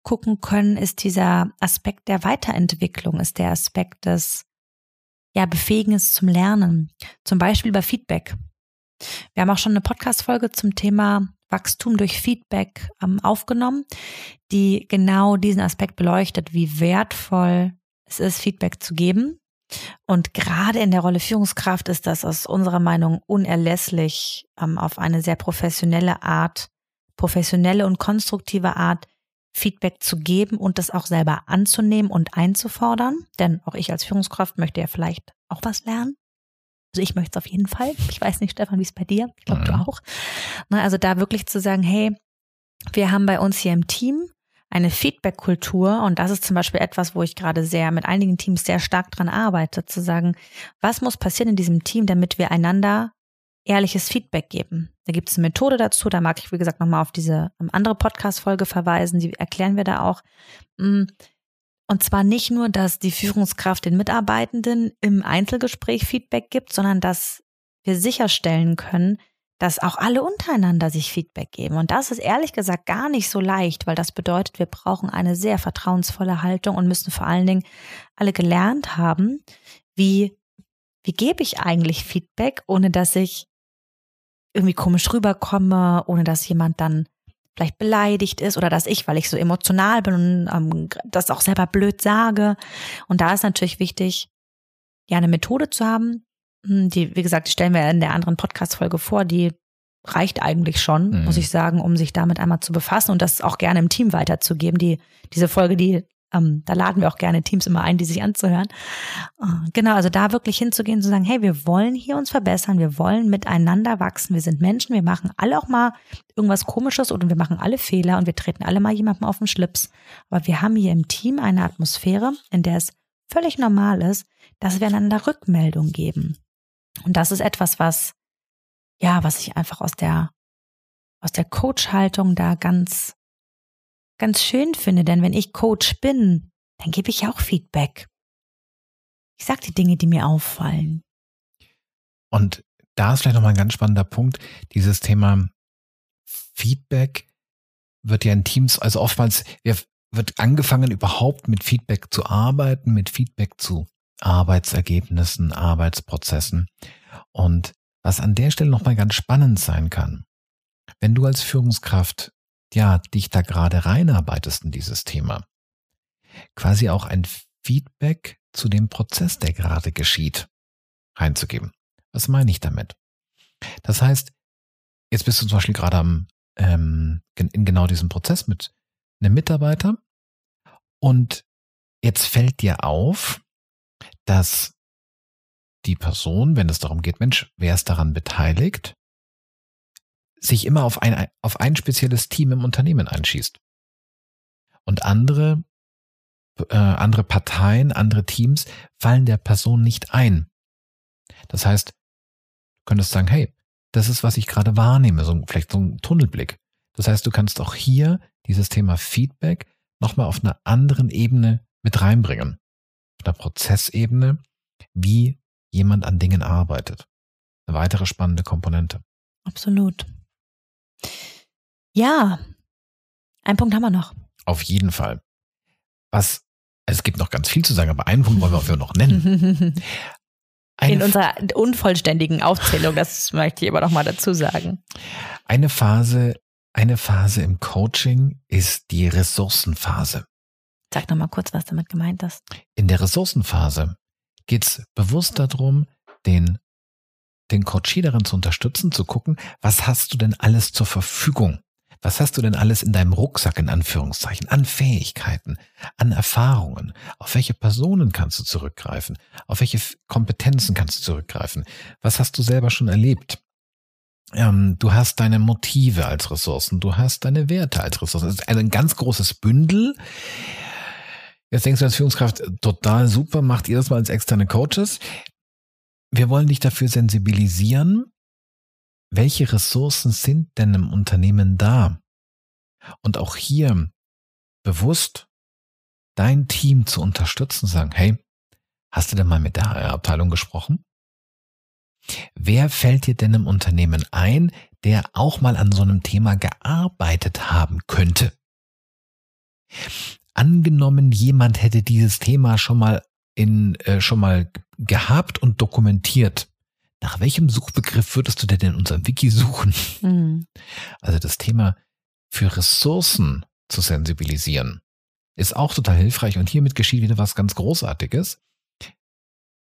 abgucken können, ist dieser Aspekt der Weiterentwicklung, ist der Aspekt des ja, Befähigens zum Lernen. Zum Beispiel bei Feedback. Wir haben auch schon eine Podcast-Folge zum Thema Wachstum durch Feedback ähm, aufgenommen, die genau diesen Aspekt beleuchtet, wie wertvoll es ist, Feedback zu geben. Und gerade in der Rolle Führungskraft ist das aus unserer Meinung unerlässlich, ähm, auf eine sehr professionelle Art, professionelle und konstruktive Art Feedback zu geben und das auch selber anzunehmen und einzufordern. Denn auch ich als Führungskraft möchte ja vielleicht auch was lernen. Also ich möchte es auf jeden Fall. Ich weiß nicht, Stefan, wie es bei dir? Ich glaube, du auch. Na, also da wirklich zu sagen, hey, wir haben bei uns hier im Team eine Feedback-Kultur und das ist zum Beispiel etwas, wo ich gerade sehr mit einigen Teams sehr stark dran arbeite, zu sagen, was muss passieren in diesem Team, damit wir einander ehrliches Feedback geben. Da gibt es eine Methode dazu, da mag ich, wie gesagt, nochmal auf diese ähm, andere Podcast-Folge verweisen, die erklären wir da auch. Mm, und zwar nicht nur, dass die Führungskraft den Mitarbeitenden im Einzelgespräch Feedback gibt, sondern dass wir sicherstellen können, dass auch alle untereinander sich Feedback geben. Und das ist ehrlich gesagt gar nicht so leicht, weil das bedeutet, wir brauchen eine sehr vertrauensvolle Haltung und müssen vor allen Dingen alle gelernt haben, wie, wie gebe ich eigentlich Feedback, ohne dass ich irgendwie komisch rüberkomme, ohne dass jemand dann vielleicht beleidigt ist oder dass ich, weil ich so emotional bin und ähm, das auch selber blöd sage. Und da ist natürlich wichtig, ja, eine Methode zu haben. Hm, die, wie gesagt, die stellen wir in der anderen Podcast-Folge vor, die reicht eigentlich schon, mhm. muss ich sagen, um sich damit einmal zu befassen und das auch gerne im Team weiterzugeben. Die, diese Folge, die ähm, da laden wir auch gerne Teams immer ein, die sich anzuhören. Äh, genau, also da wirklich hinzugehen, zu sagen, hey, wir wollen hier uns verbessern, wir wollen miteinander wachsen, wir sind Menschen, wir machen alle auch mal irgendwas Komisches oder wir machen alle Fehler und wir treten alle mal jemandem auf den Schlips. Aber wir haben hier im Team eine Atmosphäre, in der es völlig normal ist, dass wir einander Rückmeldung geben. Und das ist etwas, was, ja, was ich einfach aus der, aus der Coach-Haltung da ganz, ganz schön finde. Denn wenn ich Coach bin, dann gebe ich auch Feedback. Ich sage die Dinge, die mir auffallen. Und da ist vielleicht nochmal ein ganz spannender Punkt. Dieses Thema Feedback wird ja in Teams, also oftmals wird angefangen, überhaupt mit Feedback zu arbeiten, mit Feedback zu Arbeitsergebnissen, Arbeitsprozessen. Und was an der Stelle nochmal ganz spannend sein kann, wenn du als Führungskraft ja dich da gerade reinarbeitest in dieses Thema, quasi auch ein Feedback zu dem Prozess, der gerade geschieht, reinzugeben. Was meine ich damit? Das heißt, jetzt bist du zum Beispiel gerade am, ähm, in genau diesem Prozess mit einem Mitarbeiter und jetzt fällt dir auf, dass die Person, wenn es darum geht, Mensch, wer ist daran beteiligt, sich immer auf ein, auf ein spezielles Team im Unternehmen einschießt. Und andere, äh, andere Parteien, andere Teams fallen der Person nicht ein. Das heißt, du könntest sagen, hey, das ist, was ich gerade wahrnehme, so vielleicht so ein Tunnelblick. Das heißt, du kannst auch hier dieses Thema Feedback nochmal auf einer anderen Ebene mit reinbringen auf einer Prozessebene, wie jemand an Dingen arbeitet. Eine weitere spannende Komponente. Absolut. Ja, ein Punkt haben wir noch. Auf jeden Fall. Was, es gibt noch ganz viel zu sagen, aber einen Punkt wollen wir auch noch nennen. Eine In unserer unvollständigen Aufzählung, das möchte ich aber noch mal dazu sagen. Eine Phase, eine Phase im Coaching ist die Ressourcenphase. Sag noch mal kurz, was damit gemeint ist. In der Ressourcenphase geht es bewusst darum, den, den Coachie darin zu unterstützen, zu gucken, was hast du denn alles zur Verfügung? Was hast du denn alles in deinem Rucksack in Anführungszeichen an Fähigkeiten, an Erfahrungen? Auf welche Personen kannst du zurückgreifen? Auf welche Kompetenzen kannst du zurückgreifen? Was hast du selber schon erlebt? Ähm, du hast deine Motive als Ressourcen, du hast deine Werte als Ressourcen. Das ist ein ganz großes Bündel, Jetzt denkst du als Führungskraft, total super, macht ihr das mal als externe Coaches. Wir wollen dich dafür sensibilisieren, welche Ressourcen sind denn im Unternehmen da? Und auch hier bewusst dein Team zu unterstützen, sagen, hey, hast du denn mal mit der HR-Abteilung gesprochen? Wer fällt dir denn im Unternehmen ein, der auch mal an so einem Thema gearbeitet haben könnte? angenommen, jemand hätte dieses Thema schon mal in äh, schon mal gehabt und dokumentiert. Nach welchem Suchbegriff würdest du denn in unserem Wiki suchen? Mhm. Also das Thema für Ressourcen zu sensibilisieren ist auch total hilfreich und hiermit geschieht wieder was ganz Großartiges.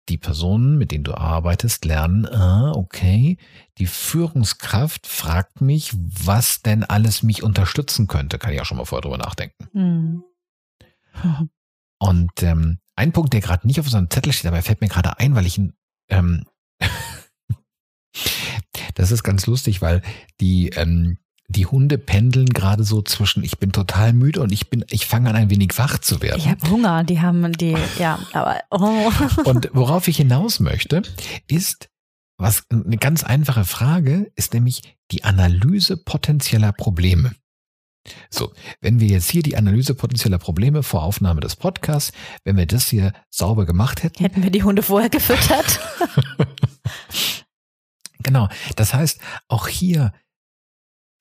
Die Personen, mit denen du arbeitest, lernen, ah, okay, die Führungskraft fragt mich, was denn alles mich unterstützen könnte. Kann ich auch schon mal vorher drüber nachdenken. Mhm. Und ähm, ein Punkt, der gerade nicht auf unserem Zettel steht, aber er fällt mir gerade ein, weil ich ihn ähm, das ist ganz lustig, weil die ähm, die Hunde pendeln gerade so zwischen ich bin total müde und ich bin ich fange an ein wenig wach zu werden. Ich habe Hunger, die haben die ja, aber oh. Und worauf ich hinaus möchte, ist was eine ganz einfache Frage ist nämlich die Analyse potenzieller Probleme. So, wenn wir jetzt hier die Analyse potenzieller Probleme vor Aufnahme des Podcasts, wenn wir das hier sauber gemacht hätten. Hätten wir die Hunde vorher gefüttert. genau. Das heißt, auch hier,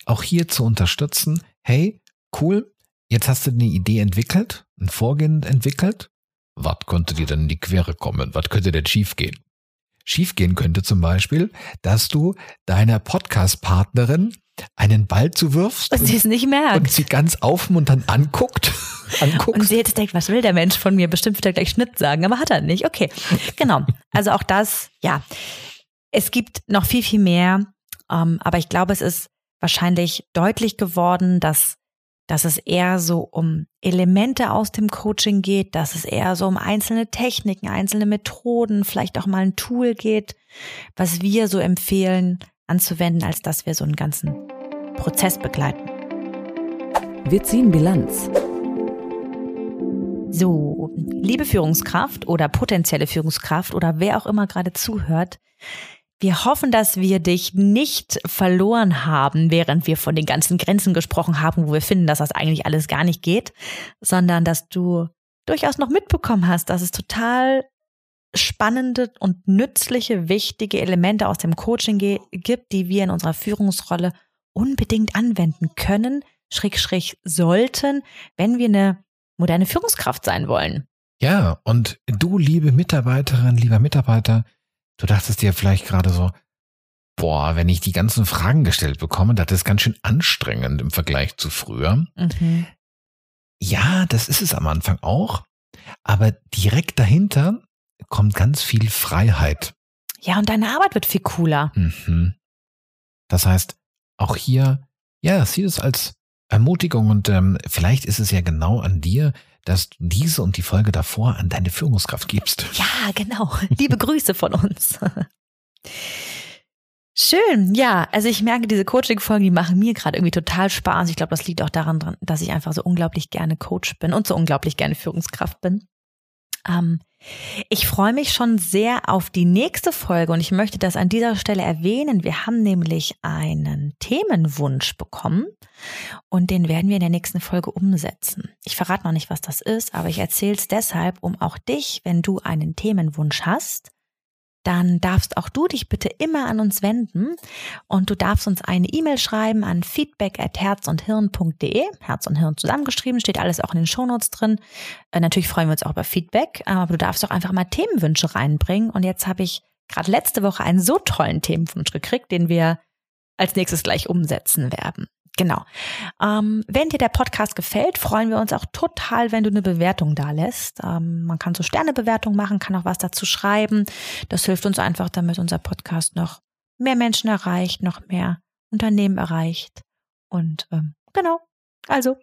auch hier zu unterstützen, hey, cool, jetzt hast du eine Idee entwickelt, ein Vorgehen entwickelt. Was konnte dir denn in die Quere kommen? Was könnte denn schiefgehen? Schiefgehen könnte zum Beispiel, dass du deiner Podcast-Partnerin einen Ball zuwirfst und, und sie es nicht merkt und sie ganz aufmunternd anguckt. anguckt. Und sie jetzt denkt, was will der Mensch von mir? Bestimmt wird er gleich Schnitt sagen, aber hat er nicht. Okay, genau. Also auch das, ja. Es gibt noch viel, viel mehr, ähm, aber ich glaube, es ist wahrscheinlich deutlich geworden, dass dass es eher so um Elemente aus dem Coaching geht, dass es eher so um einzelne Techniken, einzelne Methoden, vielleicht auch mal ein Tool geht, was wir so empfehlen, anzuwenden, als dass wir so einen ganzen Prozess begleiten. Wir ziehen Bilanz. So, liebe Führungskraft oder potenzielle Führungskraft oder wer auch immer gerade zuhört, Wir hoffen, dass wir dich nicht verloren haben, während wir von den ganzen Grenzen gesprochen haben, wo wir finden, dass das eigentlich alles gar nicht geht, sondern dass du durchaus noch mitbekommen hast, dass es total spannende und nützliche, wichtige Elemente aus dem Coaching gibt, die wir in unserer Führungsrolle unbedingt anwenden können, schräg, schräg sollten, wenn wir eine moderne Führungskraft sein wollen. Ja, und du, liebe Mitarbeiterin, lieber Mitarbeiter, du dachtest dir vielleicht gerade so, boah, wenn ich die ganzen Fragen gestellt bekomme, das ist ganz schön anstrengend im Vergleich zu früher. Mhm. Ja, das ist es am Anfang auch, aber direkt dahinter kommt ganz viel Freiheit. Ja, und deine Arbeit wird viel cooler. Mhm. Das heißt, auch hier, ja, sieh es als Ermutigung und ähm, vielleicht ist es ja genau an dir, dass du diese und die Folge davor an deine Führungskraft gibst. Ja, genau. Liebe Grüße von uns. Schön, ja. Also ich merke, diese Coaching-Folgen, die machen mir gerade irgendwie total Spaß. Ich glaube, das liegt auch daran, dass ich einfach so unglaublich gerne Coach bin und so unglaublich gerne Führungskraft bin. Ähm, ich freue mich schon sehr auf die nächste Folge und ich möchte das an dieser Stelle erwähnen. Wir haben nämlich einen Themenwunsch bekommen und den werden wir in der nächsten Folge umsetzen. Ich verrate noch nicht, was das ist, aber ich erzähle es deshalb, um auch dich, wenn du einen Themenwunsch hast, dann darfst auch du dich bitte immer an uns wenden und du darfst uns eine E-Mail schreiben an feedback at herzundhirn.de. Herz und Hirn zusammengeschrieben, steht alles auch in den Shownotes drin. Äh, natürlich freuen wir uns auch über Feedback, aber du darfst auch einfach mal Themenwünsche reinbringen. Und jetzt habe ich gerade letzte Woche einen so tollen Themenwunsch gekriegt, den wir als nächstes gleich umsetzen werden. Genau. Ähm, wenn dir der Podcast gefällt, freuen wir uns auch total, wenn du eine Bewertung da lässt. Ähm, man kann so Sternebewertung machen, kann auch was dazu schreiben. Das hilft uns einfach, damit unser Podcast noch mehr Menschen erreicht, noch mehr Unternehmen erreicht. Und ähm, genau. Also.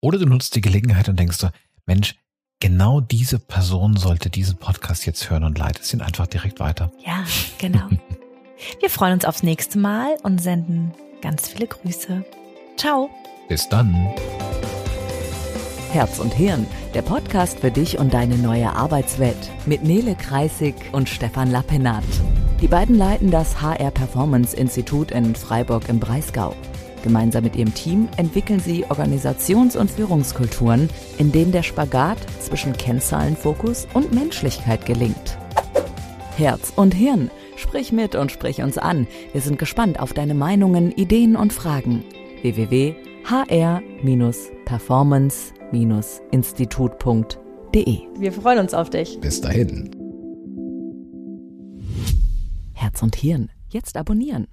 Oder du nutzt die Gelegenheit und denkst so, Mensch, genau diese Person sollte diesen Podcast jetzt hören und leitest ihn einfach direkt weiter. Ja, genau. wir freuen uns aufs nächste Mal und senden Ganz viele Grüße. Ciao. Bis dann. Herz und Hirn, der Podcast für dich und deine neue Arbeitswelt mit Nele Kreisig und Stefan Lappenat. Die beiden leiten das HR Performance Institut in Freiburg im Breisgau. Gemeinsam mit ihrem Team entwickeln sie Organisations- und Führungskulturen, in denen der Spagat zwischen Kennzahlenfokus und Menschlichkeit gelingt. Herz und Hirn – Sprich mit und sprich uns an. Wir sind gespannt auf deine Meinungen, Ideen und Fragen. www.hr-performance-institut.de Wir freuen uns auf dich. Bis dahin. Herz und Hirn. Jetzt abonnieren.